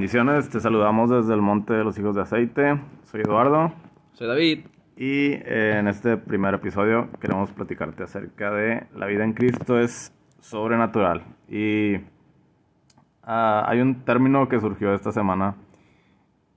bendiciones. Te saludamos desde el Monte de los Hijos de Aceite. Soy Eduardo. Soy David. Y eh, en este primer episodio queremos platicarte acerca de la vida en Cristo es sobrenatural. Y ah, hay un término que surgió esta semana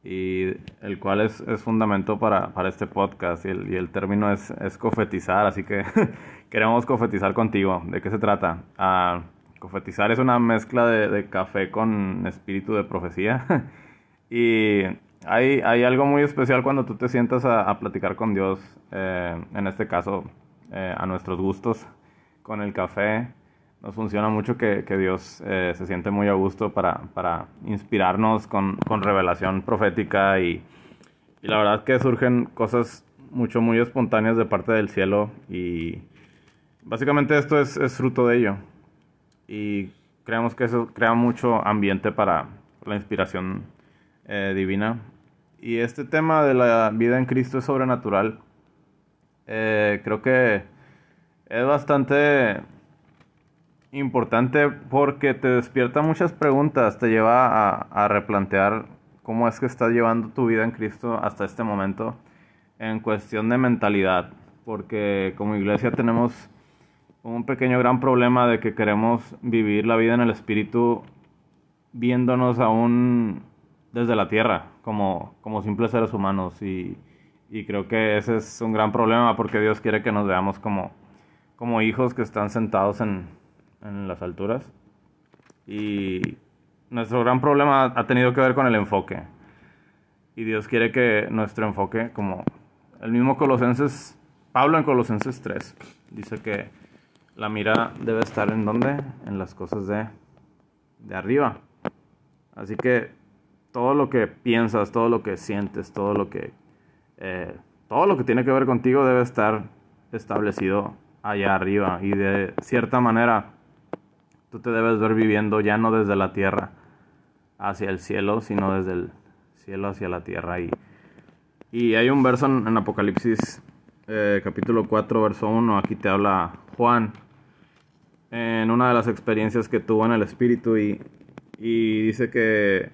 y el cual es, es fundamento para, para, este podcast y el, y el término es, es, cofetizar, así que queremos cofetizar contigo. ¿De qué se trata? Uh, Cofetizar es una mezcla de, café con espíritu de profecía. y hay, algo muy especial cuando tú te sientas a, platicar con Dios, eh, en este caso eh, a nuestros gustos, con el café. Nos funciona mucho que, Dios eh, se siente muy a gusto para, inspirarnos con, revelación profética y, la verdad que surgen cosas mucho, muy espontáneas de parte del cielo y básicamente esto es, fruto de ello y creemos que eso crea mucho ambiente para la inspiración divina. Y este tema de la vida en Cristo es sobrenatural. Eh, creo que es bastante importante porque te despierta muchas preguntas, te lleva a, replantear cómo es que estás llevando tu vida en Cristo hasta este momento en cuestión de mentalidad, porque como iglesia tenemos un pequeño gran problema de que queremos vivir la vida en el espíritu viéndonos aún desde la tierra, como, como simples seres humanos. Y, y, creo que ese es un gran problema porque Dios quiere que nos veamos como, como hijos que están sentados en, en las alturas. Y nuestro gran problema ha tenido que ver con el enfoque. Y Dios quiere que nuestro enfoque, como el mismo Colosenses, Pablo en Colosenses 3, dice que la mira debe estar en donde? En las cosas de, de arriba. Así que todo lo que piensas, todo lo que sientes, todo lo que, eh, todo lo que tiene que ver contigo debe estar establecido allá arriba. Y de cierta manera, tú te debes ver viviendo ya no desde la tierra hacia el cielo, sino desde el cielo hacia la tierra. Y, y hay un verso en, Apocalipsis eh, capítulo 4, verso 1, aquí te habla Juan en una de las experiencias que tuvo en el Espíritu y, y dice que,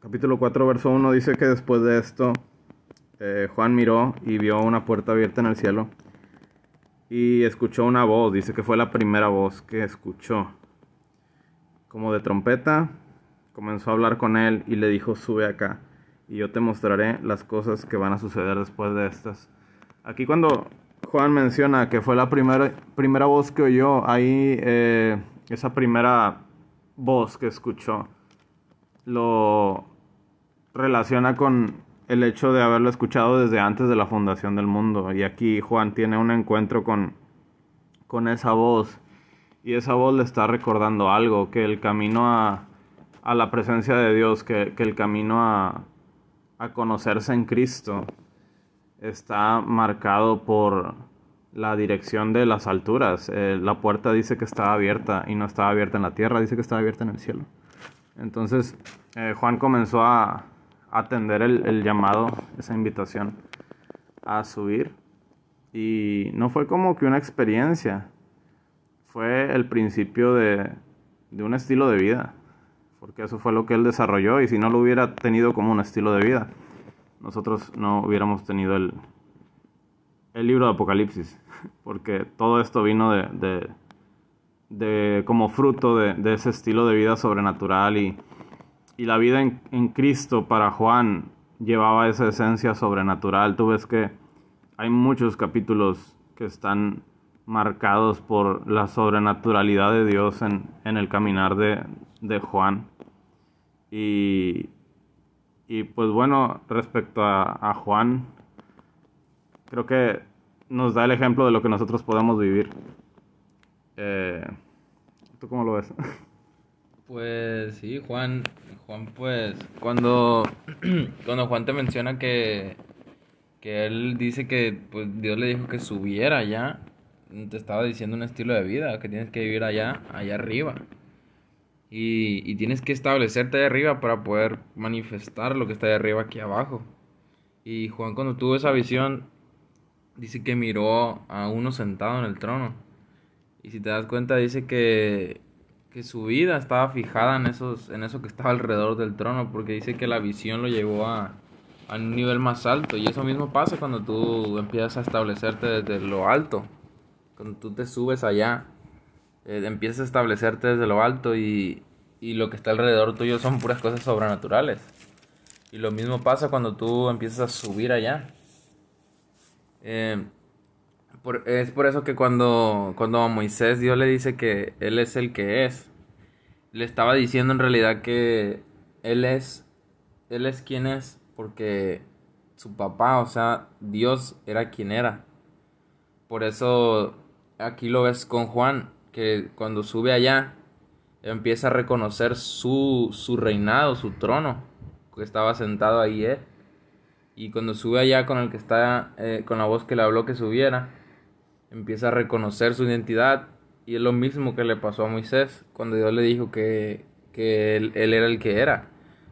capítulo 4, verso 1, dice que después de esto, eh, Juan miró y vio una puerta abierta en el cielo y escuchó una voz, dice que fue la primera voz que escuchó, como de trompeta, comenzó a hablar con él y le dijo, sube acá y yo te mostraré las cosas que van a suceder después de estas. Aquí cuando Juan menciona que fue la primera, primera voz que oyó, ahí eh, esa primera voz que escuchó lo relaciona con el hecho de haberlo escuchado desde antes de la fundación del mundo. Y aquí Juan tiene un encuentro con, con esa voz. Y esa voz le está recordando algo, que el camino a, a la presencia de Dios, que, que el camino a, a conocerse en Cristo, está marcado por la dirección de las alturas. Eh, la puerta dice que estaba abierta y no estaba abierta en la tierra, dice que estaba abierta en el cielo. Entonces eh, Juan comenzó a atender el, llamado, esa invitación a subir. Y no fue como que una experiencia, fue el principio de, de un estilo de vida, porque eso fue lo que él desarrolló y si no lo hubiera tenido como un estilo de vida, nosotros no hubiéramos tenido el, libro de Apocalipsis, porque todo esto vino de, de, como fruto de, ese estilo de vida sobrenatural y, y la vida en, Cristo para Juan llevaba esa esencia sobrenatural. Tú ves que hay muchos capítulos que están marcados por la sobrenaturalidad de Dios en, el caminar de, Juan. Y, y pues bueno, respecto a, Juan, creo que nos da el ejemplo de lo que nosotros podemos vivir. Eh, ¿Tú cómo lo ves? Pues sí, Juan, Juan pues cuando, cuando Juan te menciona que, que él dice que pues Dios le dijo que subiera ya, te estaba diciendo un estilo de vida, que tienes que vivir allá, allá arriba. Y, y tienes que establecerte allá arriba para poder manifestar lo que está allá arriba aquí abajo. Y Juan cuando tuvo esa visión, dice que miró a uno sentado en el trono. Y si te das cuenta, dice que, que su vida estaba fijada en, esos, en eso que estaba alrededor del trono, porque dice que la visión lo llevó a, a un nivel más alto. Y eso mismo pasa cuando tú empiezas a establecerte desde lo alto. Cuando tú te subes allá, eh, empiezas a establecerte desde lo alto y, y lo que está alrededor tuyo son puras cosas sobrenaturales. Y lo mismo pasa cuando tú empiezas a subir allá. Eh, es por eso que cuando, cuando a Moisés Dios le dice que Él es el que es, le estaba diciendo en realidad que Él es, Él es quien es, porque su papá, o sea, Dios era quien era. Por eso aquí lo ves con Juan, que cuando sube allá, empieza a reconocer su, su reinado, su trono, que estaba sentado ahí él. Y cuando sube allá con el que está, eh, con la voz que le habló que subiera, empieza a reconocer su identidad. Y es lo mismo que le pasó a Moisés cuando Dios le dijo que, que él, él era el que era.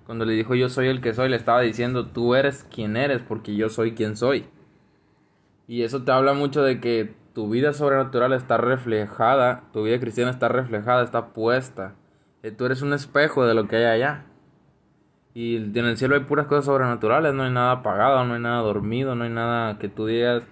Cuando le dijo yo soy el que soy, le estaba diciendo tú eres quien eres porque yo soy quien soy. Y eso te habla mucho de que tu vida sobrenatural está reflejada, tu vida cristiana está reflejada, está puesta. Eh, tú eres un espejo de lo que hay allá. Y en el cielo hay puras cosas sobrenaturales, no hay nada apagado, no hay nada dormido, no hay nada que tú digas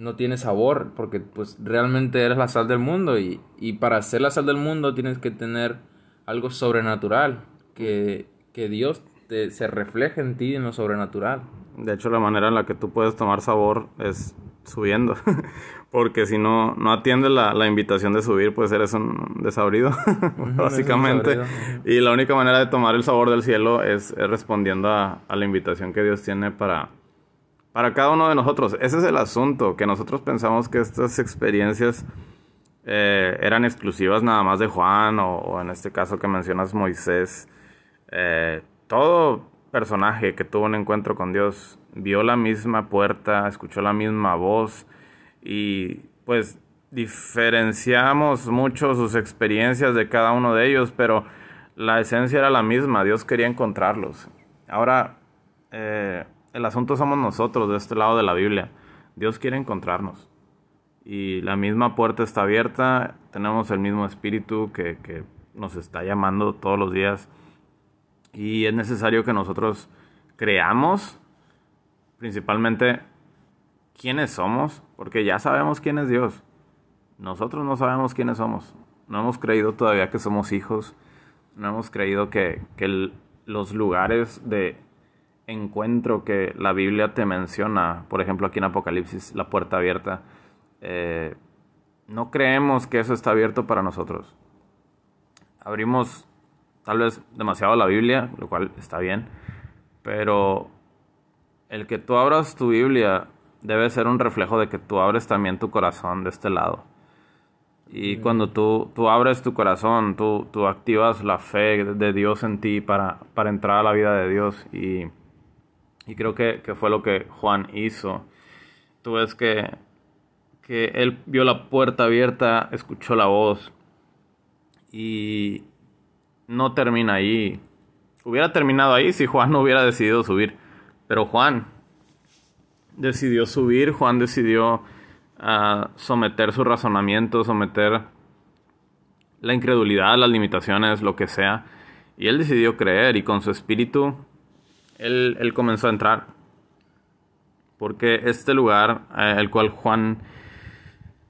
no tiene sabor, porque pues realmente eres la sal del mundo y, y para ser la sal del mundo tienes que tener algo sobrenatural, que, que Dios te, se refleje en ti en lo sobrenatural. De hecho, la manera en la que tú puedes tomar sabor es subiendo, porque si no, no atiendes la, la invitación de subir, pues eres un desabrido, básicamente. Y la única manera de tomar el sabor del cielo es, es respondiendo a, a, la invitación que Dios tiene para, para cada uno de nosotros. Ese es el asunto, que nosotros pensamos que estas experiencias eh, eran exclusivas nada más de Juan, o, en este caso que mencionas Moisés. Eh, todo personaje que tuvo un encuentro con Dios vio la misma puerta, escuchó la misma voz y pues diferenciamos mucho sus experiencias de cada uno de ellos, pero la esencia era la misma, Dios quería encontrarlos. Ahora, eh, el asunto somos nosotros de este lado de la Biblia, Dios quiere encontrarnos y la misma puerta está abierta, tenemos el mismo espíritu que, que nos está llamando todos los días y es necesario que nosotros creamos principalmente quiénes somos, porque ya sabemos quién es Dios. Nosotros no sabemos quiénes somos. No hemos creído todavía que somos hijos. No hemos creído que, que los lugares de encuentro que la Biblia te menciona, por ejemplo aquí en Apocalipsis, la puerta abierta, eh, no creemos que eso está abierto para nosotros. Abrimos tal vez demasiado la Biblia, lo cual está bien, pero el que tú abras tu Biblia debe ser un reflejo de que tú abres también tu corazón de este lado. Y cuando tú, tú abres tu corazón, tú, tú activas la fe de Dios en ti para, para entrar a la vida de Dios. Y, y creo que, que, fue lo que Juan hizo. Tú ves que, que él vio la puerta abierta, escuchó la voz y, no termina ahí. Hubiera terminado ahí si Juan no hubiera decidido subir. Pero Juan decidió subir, Juan decidió uh, someter su razonamiento, someter la incredulidad, las limitaciones, lo que sea. Y él decidió creer y con su espíritu él, él comenzó a entrar. Porque este lugar, eh, el cual Juan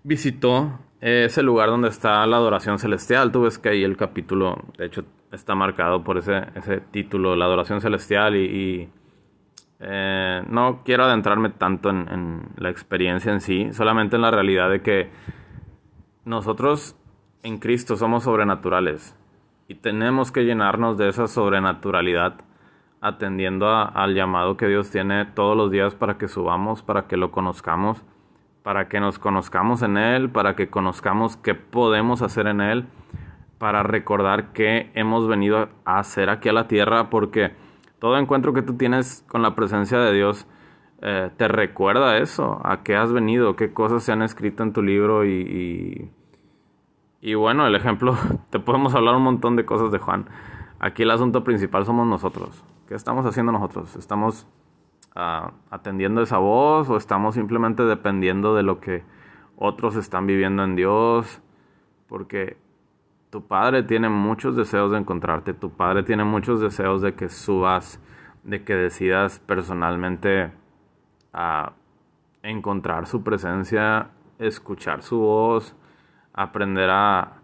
visitó, es el lugar donde está la adoración celestial. Tú ves que ahí el capítulo, de hecho, está marcado por ese, ese título, la adoración celestial. Y, y eh, no quiero adentrarme tanto en, en, la experiencia en sí, solamente en la realidad de que nosotros en Cristo somos sobrenaturales y tenemos que llenarnos de esa sobrenaturalidad atendiendo al llamado que Dios tiene todos los días para que subamos, para que lo conozcamos para que nos conozcamos en Él, para que conozcamos qué podemos hacer en Él, para recordar qué hemos venido a hacer aquí a la tierra, porque todo encuentro que tú tienes con la presencia de Dios eh, te recuerda eso, a qué has venido, qué cosas se han escrito en tu libro y, y bueno, el ejemplo, te podemos hablar un montón de cosas de Juan. Aquí el asunto principal somos nosotros. ¿Qué estamos haciendo nosotros? ¿Estamos uh, atendiendo esa voz o estamos simplemente dependiendo de lo que otros están viviendo en Dios? Porque tu padre tiene muchos deseos de encontrarte, tu padre tiene muchos deseos de que subas, de que decidas personalmente a encontrar su presencia, escuchar su voz, aprender a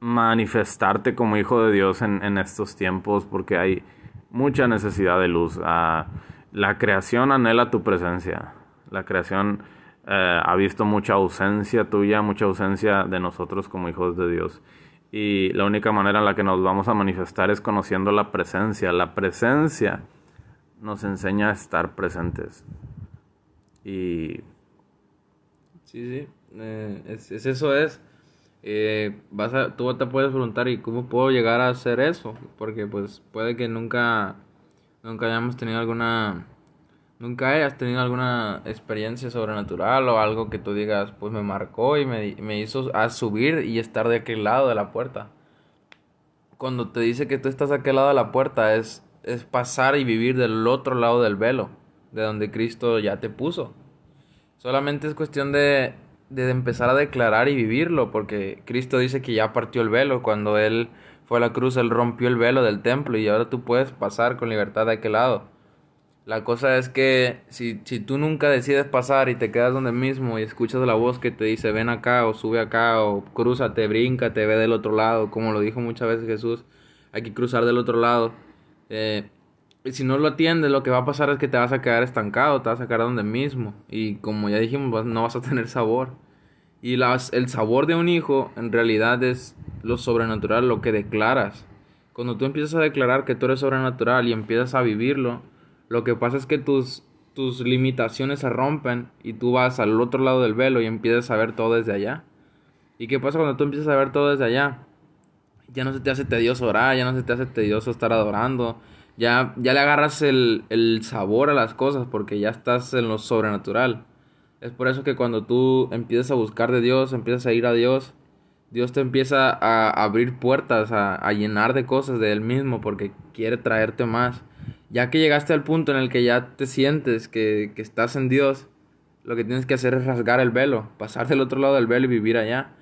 manifestarte como hijo de Dios en, estos tiempos, porque hay mucha necesidad de luz. Ah, la creación anhela tu presencia. La creación eh, ha visto mucha ausencia tuya, mucha ausencia de nosotros como hijos de Dios. Y la única manera en la que nos vamos a manifestar es conociendo la presencia. La presencia nos enseña a estar presentes. Y... Sí, sí, eh, es, eso es. Eh, vas a, tú te puedes preguntar, ¿y cómo puedo llegar a hacer eso? Porque pues puede que nunca, nunca hayamos tenido alguna ¿Nunca hayas tenido alguna experiencia sobrenatural o algo que tú digas, pues me marcó y me, me hizo a subir y estar de aquel lado de la puerta? Cuando te dice que tú estás de aquel lado de la puerta es, es pasar y vivir del otro lado del velo, de donde Cristo ya te puso. Solamente es cuestión de, de empezar a declarar y vivirlo, porque Cristo dice que ya partió el velo. Cuando Él fue a la cruz, Él rompió el velo del templo y ahora tú puedes pasar con libertad de aquel lado. La cosa es que si, si tú nunca decides pasar y te quedas donde mismo y escuchas la voz que te dice ven acá o sube acá o cruzate, bríncate, ve del otro lado, como lo dijo muchas veces Jesús, hay que cruzar del otro lado. Eh, si no lo atiendes, lo que va a pasar es que te vas a quedar estancado, te vas a quedar donde mismo. Y como ya dijimos, no vas a tener sabor. Y las, el sabor de un hijo en realidad es lo sobrenatural, lo que declaras. Cuando tú empiezas a declarar que tú eres sobrenatural y empiezas a vivirlo, lo que pasa es que tus, tus limitaciones se rompen y tú vas al otro lado del velo y empiezas a ver todo desde allá. ¿Y qué pasa cuando tú empiezas a ver todo desde allá? Ya no se te hace tedioso orar, ya no se te hace tedioso estar adorando, ya, ya le agarras el, el sabor a las cosas porque ya estás en lo sobrenatural. Es por eso que cuando tú empiezas a buscar de Dios, empiezas a ir a Dios, Dios te empieza a abrir puertas, a, a llenar de cosas de Él mismo porque quiere traerte más. Ya que llegaste al punto en el que ya te sientes que, estás en Dios, lo que tienes que hacer es rasgar el velo, pasar del otro lado del velo y vivir allá.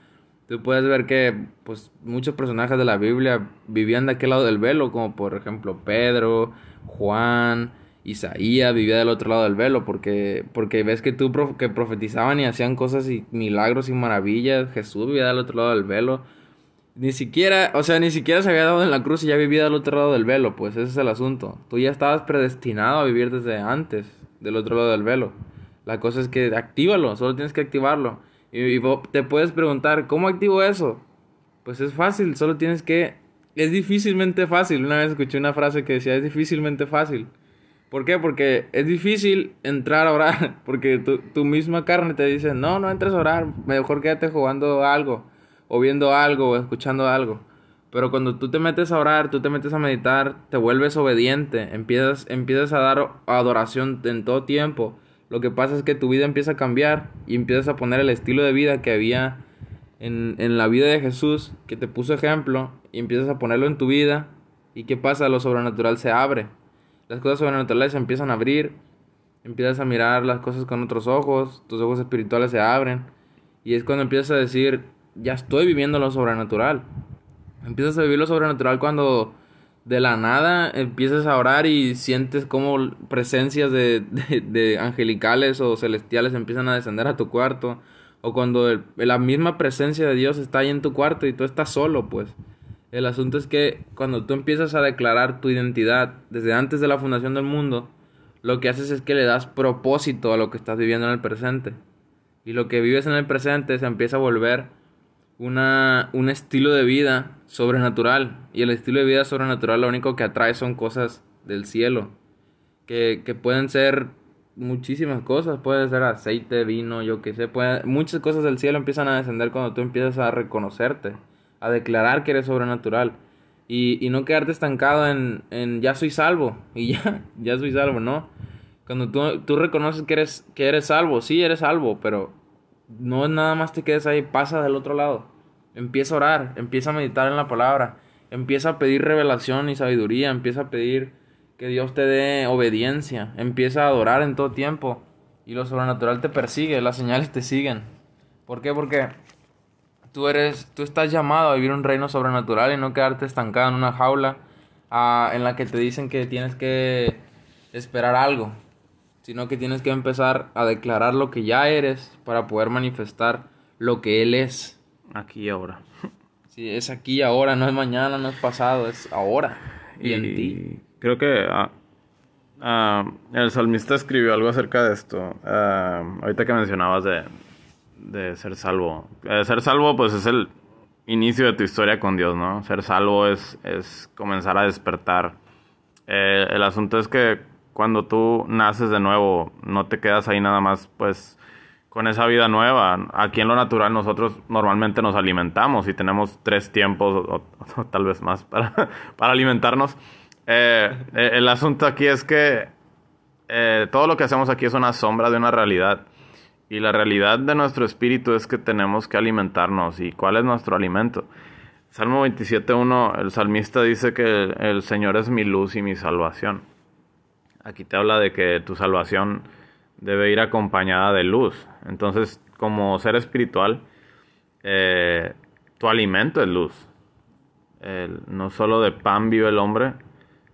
Tú puedes ver que pues muchos personajes de la Biblia vivían de aquel lado del velo, como por ejemplo Pedro, Juan, Isaías vivía del otro lado del velo, porque, porque ves que tú que profetizaban y hacían cosas y milagros y maravillas, Jesús vivía del otro lado del velo. Ni siquiera, o sea, ni siquiera se había dado en la cruz y ya vivía del otro lado del velo, pues ese es el asunto. Tú ya estabas predestinado a vivir desde antes del otro lado del velo. La cosa es que actívalo, solo tienes que activarlo. Y, te puedes preguntar, ¿cómo activo eso? Pues es fácil, solo tienes que... Es difícilmente fácil. Una vez escuché una frase que decía, es difícilmente fácil. ¿Por qué? Porque es difícil entrar a orar, porque tu, tu misma carne te dice, no, no entres a orar, mejor quédate jugando algo o viendo algo o escuchando algo. Pero cuando tú te metes a orar, tú te metes a meditar, te vuelves obediente, empiezas, empiezas a dar adoración en todo tiempo. Lo que pasa es que tu vida empieza a cambiar y empiezas a poner el estilo de vida que había en, en la vida de Jesús, que te puso ejemplo, y empiezas a ponerlo en tu vida. ¿Y qué pasa? Lo sobrenatural se abre. Las cosas sobrenaturales se empiezan a abrir, empiezas a mirar las cosas con otros ojos, tus ojos espirituales se abren. Y es cuando empiezas a decir, ya estoy viviendo lo sobrenatural. Empiezas a vivir lo sobrenatural cuando de la nada empiezas a orar y sientes como presencias de, de, angelicales o celestiales empiezan a descender a tu cuarto. O cuando la misma presencia de Dios está ahí en tu cuarto y tú estás solo, pues. El asunto es que cuando tú empiezas a declarar tu identidad desde antes de la fundación del mundo, lo que haces es que le das propósito a lo que estás viviendo en el presente. Y lo que vives en el presente se empieza a volver una, un estilo de vida sobrenatural. Y el estilo de vida sobrenatural lo único que atrae son cosas del cielo. Que, que pueden ser muchísimas cosas. Puede ser aceite, vino, yo qué sé. Puede, muchas cosas del cielo empiezan a descender cuando tú empiezas a reconocerte. A declarar que eres sobrenatural. Y, y no quedarte estancado en, en ya soy salvo. Y ya, ya soy salvo, ¿no? Cuando tú, tú reconoces que eres, que eres salvo, sí eres salvo, pero no nada más te quedes ahí, pasa del otro lado. Empieza a orar, empieza a meditar en la palabra, empieza a pedir revelación y sabiduría, empieza a pedir que Dios te dé obediencia, empieza a adorar en todo tiempo y lo sobrenatural te persigue, las señales te siguen. ¿Por qué? Porque tú eres, tú estás llamado a vivir un reino sobrenatural y no quedarte estancado en una jaula ah, en la que te dicen que tienes que esperar algo, sino que tienes que empezar a declarar lo que ya eres para poder manifestar lo que Él es. Aquí y ahora. Sí, es aquí y ahora, no es mañana, no es pasado, es ahora. Y, en ti creo que ah, ah, el salmista escribió algo acerca de esto. Ah, ahorita que mencionabas de, de ser salvo. Eh, ser salvo, pues es el inicio de tu historia con Dios, ¿no? Ser salvo es, es comenzar a despertar. Eh, el asunto es que cuando tú naces de nuevo, no te quedas ahí nada más, pues, con esa vida nueva. Aquí en lo natural nosotros normalmente nos alimentamos y tenemos tres tiempos tal vez más para, para alimentarnos. Eh, eh, el asunto aquí es que eh, todo lo que hacemos aquí es una sombra de una realidad. Y la realidad de nuestro espíritu es que tenemos que alimentarnos. ¿Y cuál es nuestro alimento? Salmo 27.1, el salmista dice que el, Señor es mi luz y mi salvación. Aquí te habla de que tu salvación debe ir acompañada de luz. Entonces, como ser espiritual, tu alimento es luz. no solo de pan vive el hombre,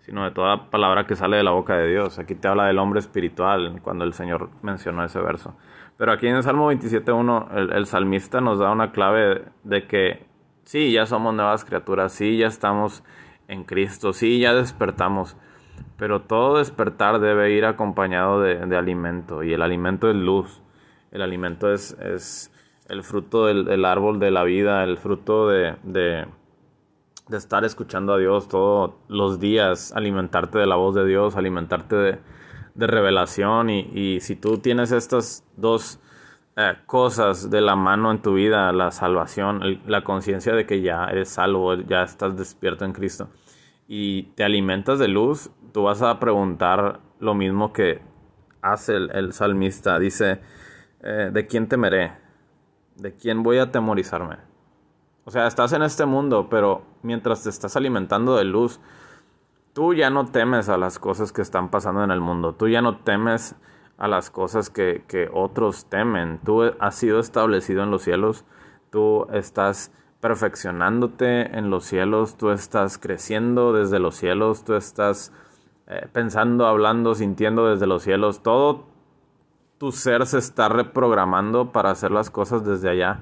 sino de toda palabra que sale de la boca de Dios. Aquí te habla del hombre espiritual cuando el Señor mencionó ese verso. Pero aquí en el Salmo 27.1 el, el salmista nos da una clave de que sí, ya somos nuevas criaturas, sí, ya estamos en Cristo, sí, ya despertamos. Pero todo despertar debe ir acompañado de, alimento y el alimento es luz. El alimento es, es el fruto del, árbol de la vida, el fruto de de estar escuchando a Dios todos los días, alimentarte de la voz de Dios, alimentarte de, revelación y, si tú tienes estas dos eh, cosas de la mano en tu vida, la salvación, la conciencia de que ya eres salvo, ya estás despierto en Cristo y te alimentas de luz, tú vas a preguntar lo mismo que hace el, salmista, dice, eh, ¿de quién temeré? ¿De quién voy a temorizarme? O sea, estás en este mundo, pero mientras te estás alimentando de luz, tú ya no temes a las cosas que están pasando en el mundo. Tú ya no temes a las cosas que, que otros temen. Tú has sido establecido en los cielos. Tú estás perfeccionándote en los cielos. Tú estás creciendo desde los cielos. Tú estás eh, pensando, hablando, sintiendo desde los cielos. Todo tu ser se está reprogramando para hacer las cosas desde allá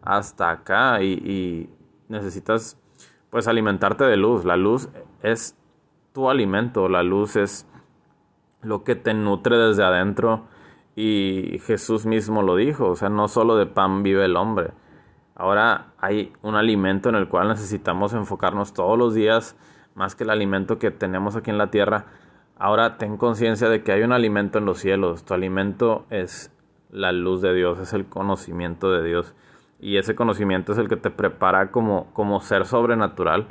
hasta acá y, necesitas pues alimentarte de luz. La luz es tu alimento, la luz es lo que te nutre desde adentro y Jesús mismo lo dijo, o sea, no solo de pan vive el hombre. Ahora hay un alimento en el cual necesitamos enfocarnos todos los días, más que el alimento que tenemos aquí en la tierra. Ahora ten conciencia de que hay un alimento en los cielos. Tu alimento es la luz de Dios, es el conocimiento de Dios y ese conocimiento es el que te prepara como, como ser sobrenatural.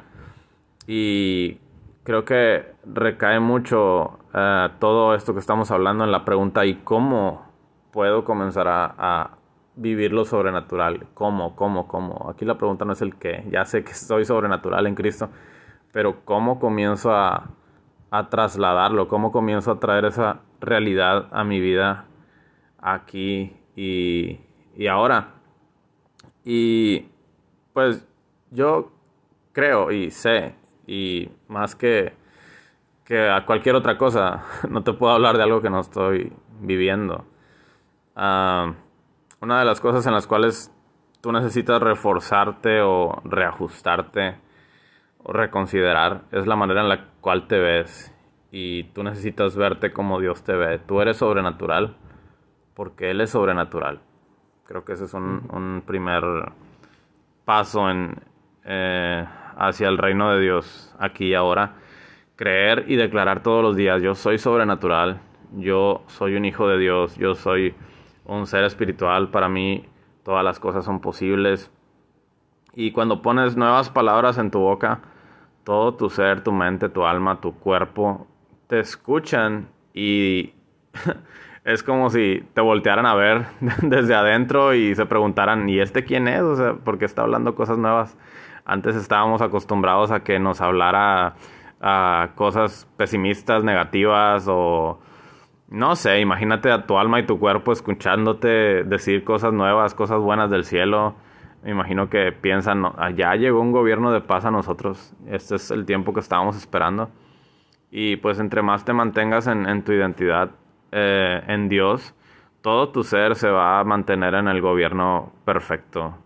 Y creo que recae mucho eh, todo esto que estamos hablando en la pregunta ¿y cómo puedo comenzar a, vivir lo sobrenatural? ¿Cómo? ¿Cómo? ¿Cómo? Aquí la pregunta no es el qué. Ya sé que soy sobrenatural en Cristo, pero ¿cómo comienzo a, a trasladarlo? ¿Cómo comienzo a traer esa realidad a mi vida aquí y, y ahora? Y pues yo creo y sé, y más que, que a cualquier otra cosa, no te puedo hablar de algo que no estoy viviendo. Ah, una de las cosas en las cuales tú necesitas reforzarte o reajustarte o reconsiderar es la manera en la cual te ves y tú necesitas verte como Dios te ve. Tú eres sobrenatural porque Él es sobrenatural. Creo que ese es un, primer paso en, eh, hacia el reino de Dios aquí y ahora. Creer y declarar todos los días, yo soy sobrenatural, yo soy un hijo de Dios, yo soy un ser espiritual, para mí todas las cosas son posibles. Y cuando pones nuevas palabras en tu boca, todo tu ser, tu mente, tu alma, tu cuerpo, te escuchan y es como si te voltearan a ver desde adentro y se preguntaran, ¿y este quién es? O sea, ¿por qué está hablando cosas nuevas? Antes estábamos acostumbrados a que nos hablara a cosas pesimistas, negativas o no sé, imagínate a tu alma y tu cuerpo escuchándote decir cosas nuevas, cosas buenas del cielo. Me imagino que piensan, ya llegó un gobierno de paz a nosotros. Este es el tiempo que estábamos esperando. Y pues entre más te mantengas en, tu identidad eh, en Dios, todo tu ser se va a mantener en el gobierno perfecto.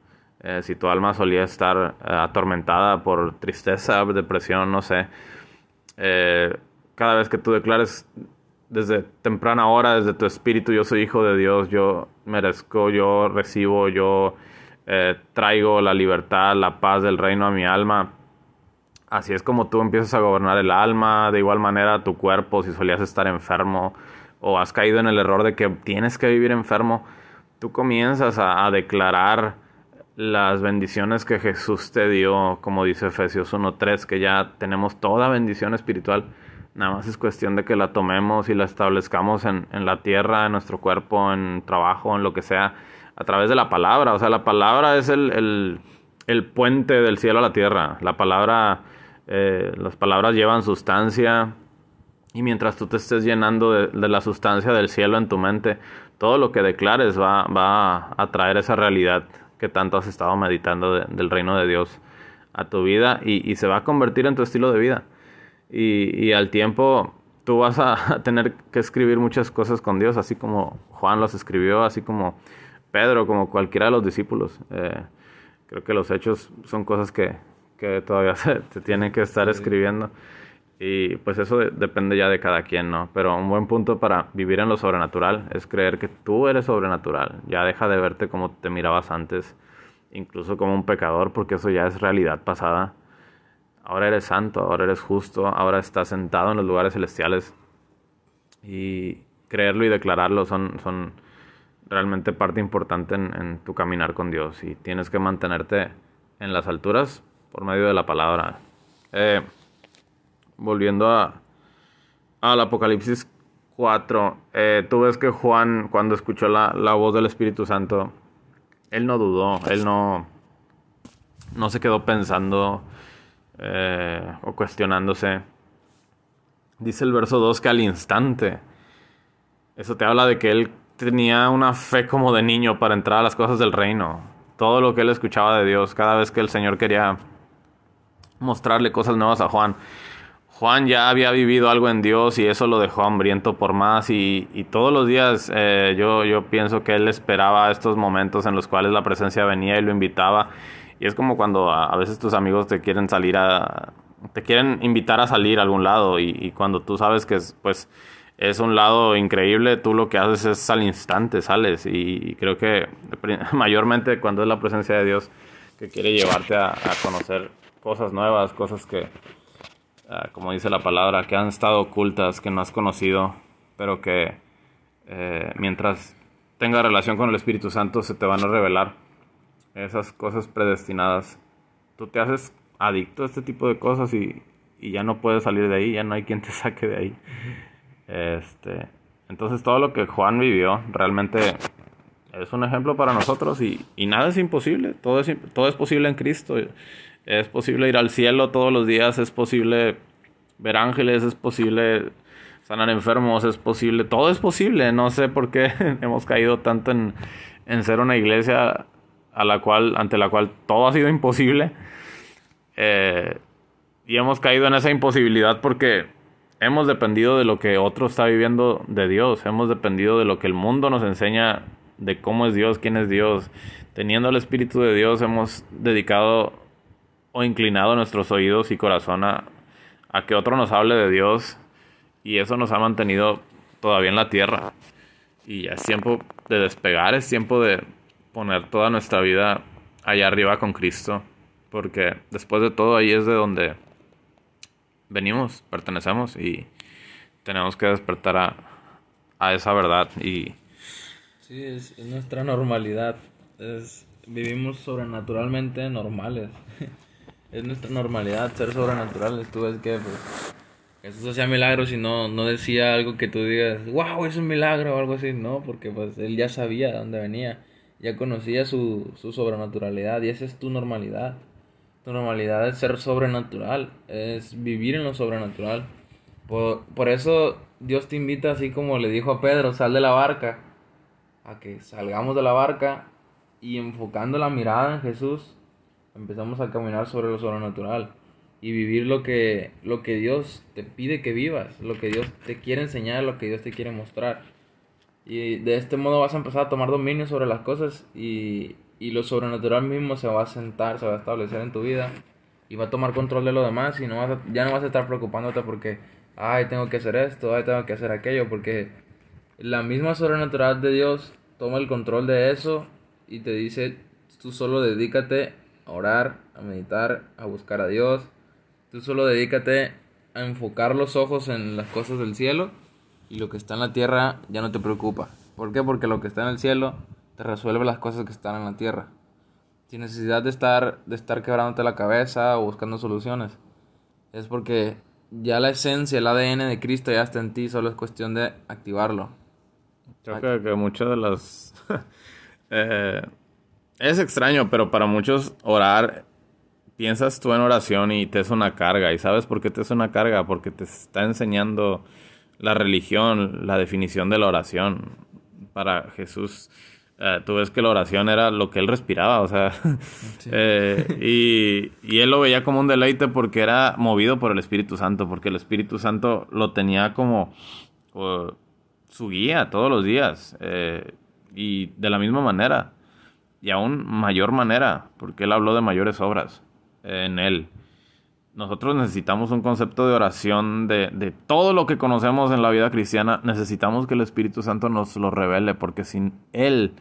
Eh, si tu alma solía estar eh, atormentada por tristeza, depresión, no sé, cada vez que tú declares desde temprana hora, desde tu espíritu, yo soy hijo de Dios, yo merezco, yo recibo, yo eh, traigo la libertad, la paz del reino a mi alma. Así es como tú empiezas a gobernar el alma, de igual manera tu cuerpo, si solías estar enfermo o has caído en el error de que tienes que vivir enfermo, tú comienzas a, a declarar las bendiciones que Jesús te dio, como dice Efesios 1.3, que ya tenemos toda bendición espiritual Nada más es cuestión de que la tomemos y la establezcamos en, en la tierra, en nuestro cuerpo, en trabajo, en lo que sea, a través de la palabra. O sea, la palabra es el, el, puente del cielo a la tierra. La palabra, eh, las palabras llevan sustancia. Y mientras tú te estés llenando de, de, la sustancia del cielo en tu mente, todo lo que declares va, va a traer esa realidad que tanto has estado meditando del reino de Dios a tu vida y, y se va a convertir en tu estilo de vida y, al tiempo tú vas a tener que escribir muchas cosas con Dios, así como Juan los escribió, así como Pedro, como cualquiera de los discípulos. Eh, creo que los hechos son cosas que, que todavía se, tienen que estar escribiendo. Y pues eso depende ya de cada quien, ¿no? Pero un buen punto para vivir en lo sobrenatural es creer que tú eres sobrenatural. Ya deja de verte como te mirabas antes, incluso como un pecador, porque eso ya es realidad pasada ahora eres santo, ahora eres justo, ahora estás sentado en los lugares celestiales. Y creerlo y declararlo son, son realmente parte importante en, tu caminar con Dios. Y tienes que mantenerte en las alturas por medio de la palabra. Eh, volviendo a, al Apocalipsis 4, eh, tú ves que Juan, cuando escuchó la, la, voz del Espíritu Santo, él no dudó, él no, no se quedó pensando eh, o cuestionándose. Dice el verso 2 que al instante. Eso te habla de que él tenía una fe como de niño para entrar a las cosas del reino. Todo lo que él escuchaba de Dios, cada vez que el Señor quería mostrarle cosas nuevas a Juan. Juan ya había vivido algo en Dios y eso lo dejó hambriento por más y, todos los días eh, yo, yo pienso que él esperaba estos momentos en los cuales la presencia venía y lo invitaba y es como cuando a, veces tus amigos te quieren salir a... te quieren invitar a salir a algún lado y, cuando tú sabes que es, pues es un lado increíble, tú lo que haces es al instante sales. Y, creo que mayormente cuando es la presencia de Dios que quiere llevarte a, conocer cosas nuevas, cosas que, ah, como dice la palabra, que han estado ocultas, que no has conocido, pero que eh, mientras tenga relación con el Espíritu Santo se te van a revelar esas cosas predestinadas, tú te haces adicto a este tipo de cosas y, ya no puedes salir de ahí, ya no hay quien te saque de ahí. Este, entonces todo lo que Juan vivió realmente es un ejemplo para nosotros y, nada es imposible, todo es, todo es posible en Cristo. Es posible ir al cielo todos los días, es posible ver ángeles, es posible sanar enfermos, es posible, todo es posible. No sé por qué hemos caído tanto en, en ser una iglesia a la cual, ante la cual todo ha sido imposible. Eh, y hemos caído en esa imposibilidad porque hemos dependido de lo que otro está viviendo de Dios, hemos dependido de lo que el mundo nos enseña de cómo es Dios, quién es Dios. Teniendo el Espíritu de Dios hemos dedicado o inclinado nuestros oídos y corazón a, a que otro nos hable de Dios y eso nos ha mantenido todavía en la tierra. Y ya es tiempo de despegar, es tiempo de, poner toda nuestra vida allá arriba con Cristo, porque después de todo ahí es de donde venimos, pertenecemos y tenemos que despertar a, a esa verdad y sí es, nuestra normalidad. Es vivimos sobrenaturalmente normales. Es nuestra normalidad ser sobrenaturales tú ves que pues, Jesús hacía milagros y no, no decía algo que tú digas, wow, es un milagro o algo así, no, porque pues él ya sabía de dónde venía, ya conocía su, su sobrenaturalidad y esa es tu normalidad. Tu normalidad es ser sobrenatural, es vivir en lo sobrenatural. Por, por eso Dios te invita, así como le dijo a Pedro, sal de la barca, a que salgamos de la barca y enfocando la mirada en Jesús, empezamos a caminar sobre lo sobrenatural y vivir lo que, lo que Dios te pide que vivas, lo que Dios te quiere enseñar, lo que Dios te quiere mostrar. Y de este modo vas a empezar a tomar dominio sobre las cosas y, y lo sobrenatural mismo se va a sentar, se va a establecer en tu vida y va a tomar control de lo demás y no vas ya no vas a estar preocupándote porque, ay, tengo que hacer esto, ay, tengo que hacer aquello, porque la misma sobrenatural de Dios toma el control de eso y te dice, tú solo dedícate a orar, a meditar, a buscar a Dios, Tú solo dedícate a enfocar los ojos en las cosas del cielo y lo que está en la tierra ya no te preocupa. ¿Por qué? Porque lo que está en el cielo te resuelve las cosas que están en la tierra. Sin necesidad de estar, de estar quebrándote la cabeza o buscando soluciones. Es porque ya la esencia, el ADN de Cristo ya está en ti, solo es cuestión de activarlo. Creo que, que muchas de las... eh, es extraño, pero para muchos orar piensas tú en oración y te es una carga. ¿Y sabes por qué te es una carga? Porque te está enseñando la religión, la definición de la oración. Para Jesús, eh, tú ves que la oración era lo que él respiraba, o sea, eh, y, y, él lo veía como un deleite porque era movido por el Espíritu Santo, porque el Espíritu Santo lo tenía como su guía todos los días, eh, y de la misma manera, y aún mayor manera, porque él habló de mayores obras en Él. Nosotros necesitamos un concepto de oración de, todo lo que conocemos en la vida cristiana. Necesitamos que el Espíritu Santo nos lo revele, porque sin Él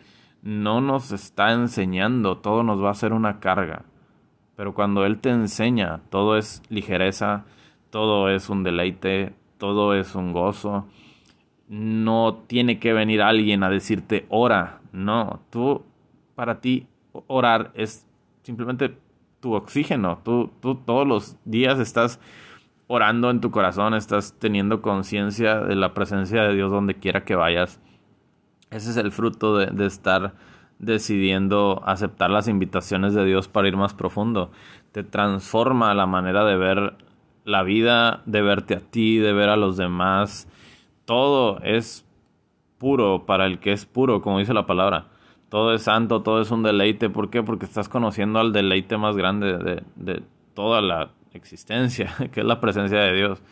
no nos está enseñando, todo nos va a ser una carga. Pero cuando Él te enseña, todo es ligereza, todo es un deleite, todo es un gozo. No tiene que venir alguien a decirte ora. No, tú, para ti, orar es simplemente tu oxígeno. Tú, tú todos los días estás orando en tu corazón, estás teniendo conciencia de la presencia de Dios donde quiera que vayas. Ese es el fruto de, de, estar decidiendo aceptar las invitaciones de Dios para ir más profundo. Te transforma la manera de ver la vida, de verte a ti, de ver a los demás. Todo es puro para el que es puro, como dice la palabra todo es santo, todo es un deleite. ¿Por qué? Porque estás conociendo al deleite más grande de, de toda la existencia, que es la presencia de Dios.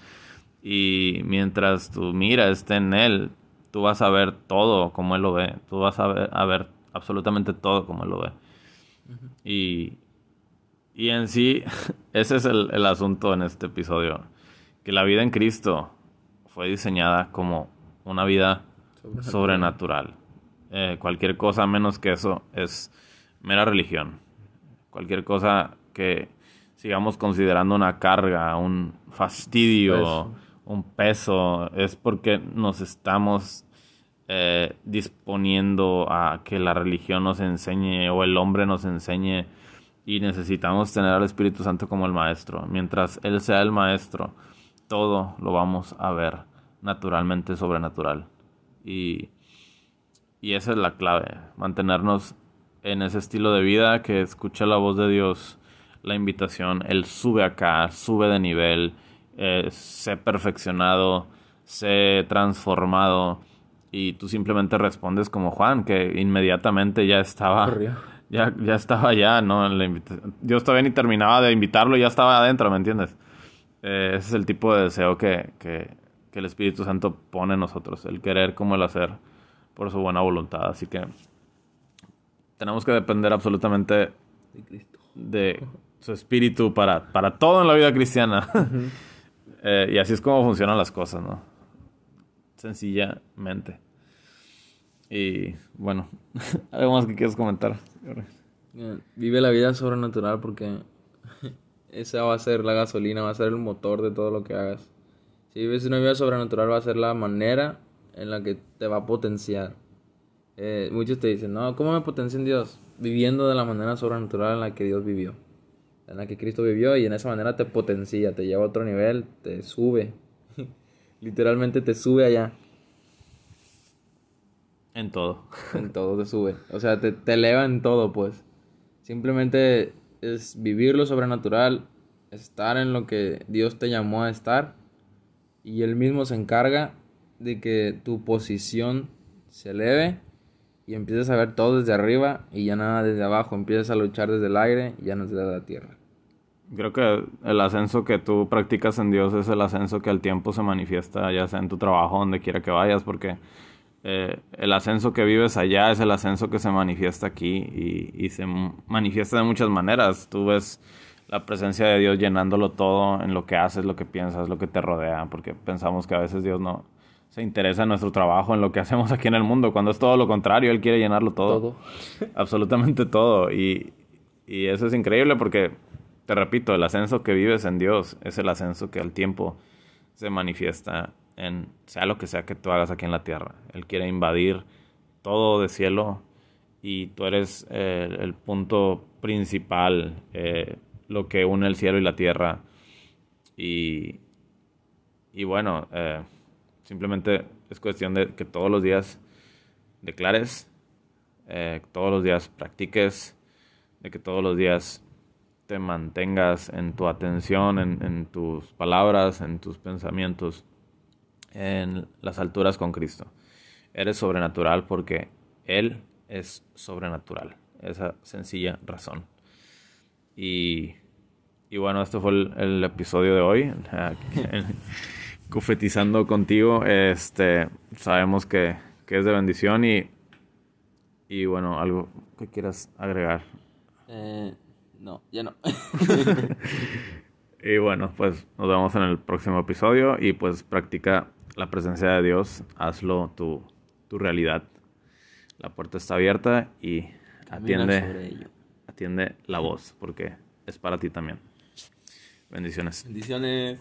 Y mientras tu mira esté en Él, tú vas a ver todo como Él lo ve. Tú vas a ver, a ver absolutamente todo como Él lo ve. y, y en sí, ese es el, el asunto en este episodio. Que la vida en Cristo fue diseñada como una vida sobrenatural. Eh, cualquier cosa menos que eso es mera religión. Cualquier cosa que sigamos considerando una carga, un fastidio, un peso, es porque nos estamos eh, disponiendo a que la religión nos enseñe o el hombre nos enseñe y necesitamos tener al Espíritu Santo como el maestro. Mientras Él sea el maestro, todo lo vamos a ver naturalmente sobrenatural. Y y esa es la clave, mantenernos en ese estilo de vida que escucha la voz de Dios, la invitación, Él sube acá, sube de nivel, eh, sé perfeccionado, sé transformado y tú simplemente respondes como Juan, que inmediatamente ya estaba... Ya, ya estaba allá, ¿no? Dios todavía ni terminaba de invitarlo, ya estaba adentro, ¿me entiendes? Eh, ese es el tipo de deseo que, que, que el Espíritu Santo pone en nosotros, el querer como el hacer por su buena voluntad. Así que tenemos que depender absolutamente de, su espíritu para, para todo en la vida cristiana. Eh, y así es como funcionan las cosas, ¿no? Sencillamente. Y bueno, ¿algo más que quieras comentar? Vive la vida sobrenatural porque esa va a ser la gasolina, va a ser el motor de todo lo que hagas. Si vives una vida sobrenatural va a ser la manera en la que te va a potenciar. Eh, muchos te dicen, no, ¿cómo me potencia en Dios? Viviendo de la manera sobrenatural en la que Dios vivió, en la que Cristo vivió y en esa manera te potencia, te lleva a otro nivel, te sube Literalmente te sube allá. En todo. En todo te sube. O sea, te, te eleva en todo, pues. Simplemente es vivir lo sobrenatural, estar en lo que Dios te llamó a estar. Y Él mismo se encarga de que tu posición se eleve y empieces a ver todo desde arriba y ya nada desde abajo. Empiezas a luchar desde el aire y ya no desde la tierra. Creo que el ascenso que tú practicas en Dios es el ascenso que al tiempo se manifiesta, ya sea en tu trabajo, donde quiera que vayas, porque eh, el ascenso que vives allá es el ascenso que se manifiesta aquí y, y, se manifiesta de muchas maneras. Tú ves la presencia de Dios llenándolo todo en lo que haces, lo que piensas, lo que te rodea, porque pensamos que a veces Dios no se interesa en nuestro trabajo, en lo que hacemos aquí en el mundo, cuando es todo lo contrario, Él quiere llenarlo todo. Todo. Absolutamente todo. Y, y eso es increíble porque te repito, el ascenso que vives en Dios es el ascenso que al tiempo se manifiesta en sea lo que sea que tú hagas aquí en la tierra. Él quiere invadir todo de cielo y tú eres eh, el punto principal, eh, lo que une el cielo y la tierra. Y, y bueno, eh, simplemente es cuestión de que todos los días declares, todos los días practiques, de que todos los días te mantengas en tu atención, en, tus palabras, en tus pensamientos, en las alturas con Cristo. Eres sobrenatural porque Él es sobrenatural. Esa sencilla razón. Y, y bueno, este fue el, episodio de hoy. Cufetizando contigo. Este, sabemos que, que, es de bendición y, y bueno, algo que quieras agregar. Eh, no, ya no. y bueno, pues nos vemos en el próximo episodio y pues practica la presencia de Dios, hazlo tu, tu realidad. La puerta está abierta y atiende, atiende la voz porque es para ti también. Bendiciones. Bendiciones.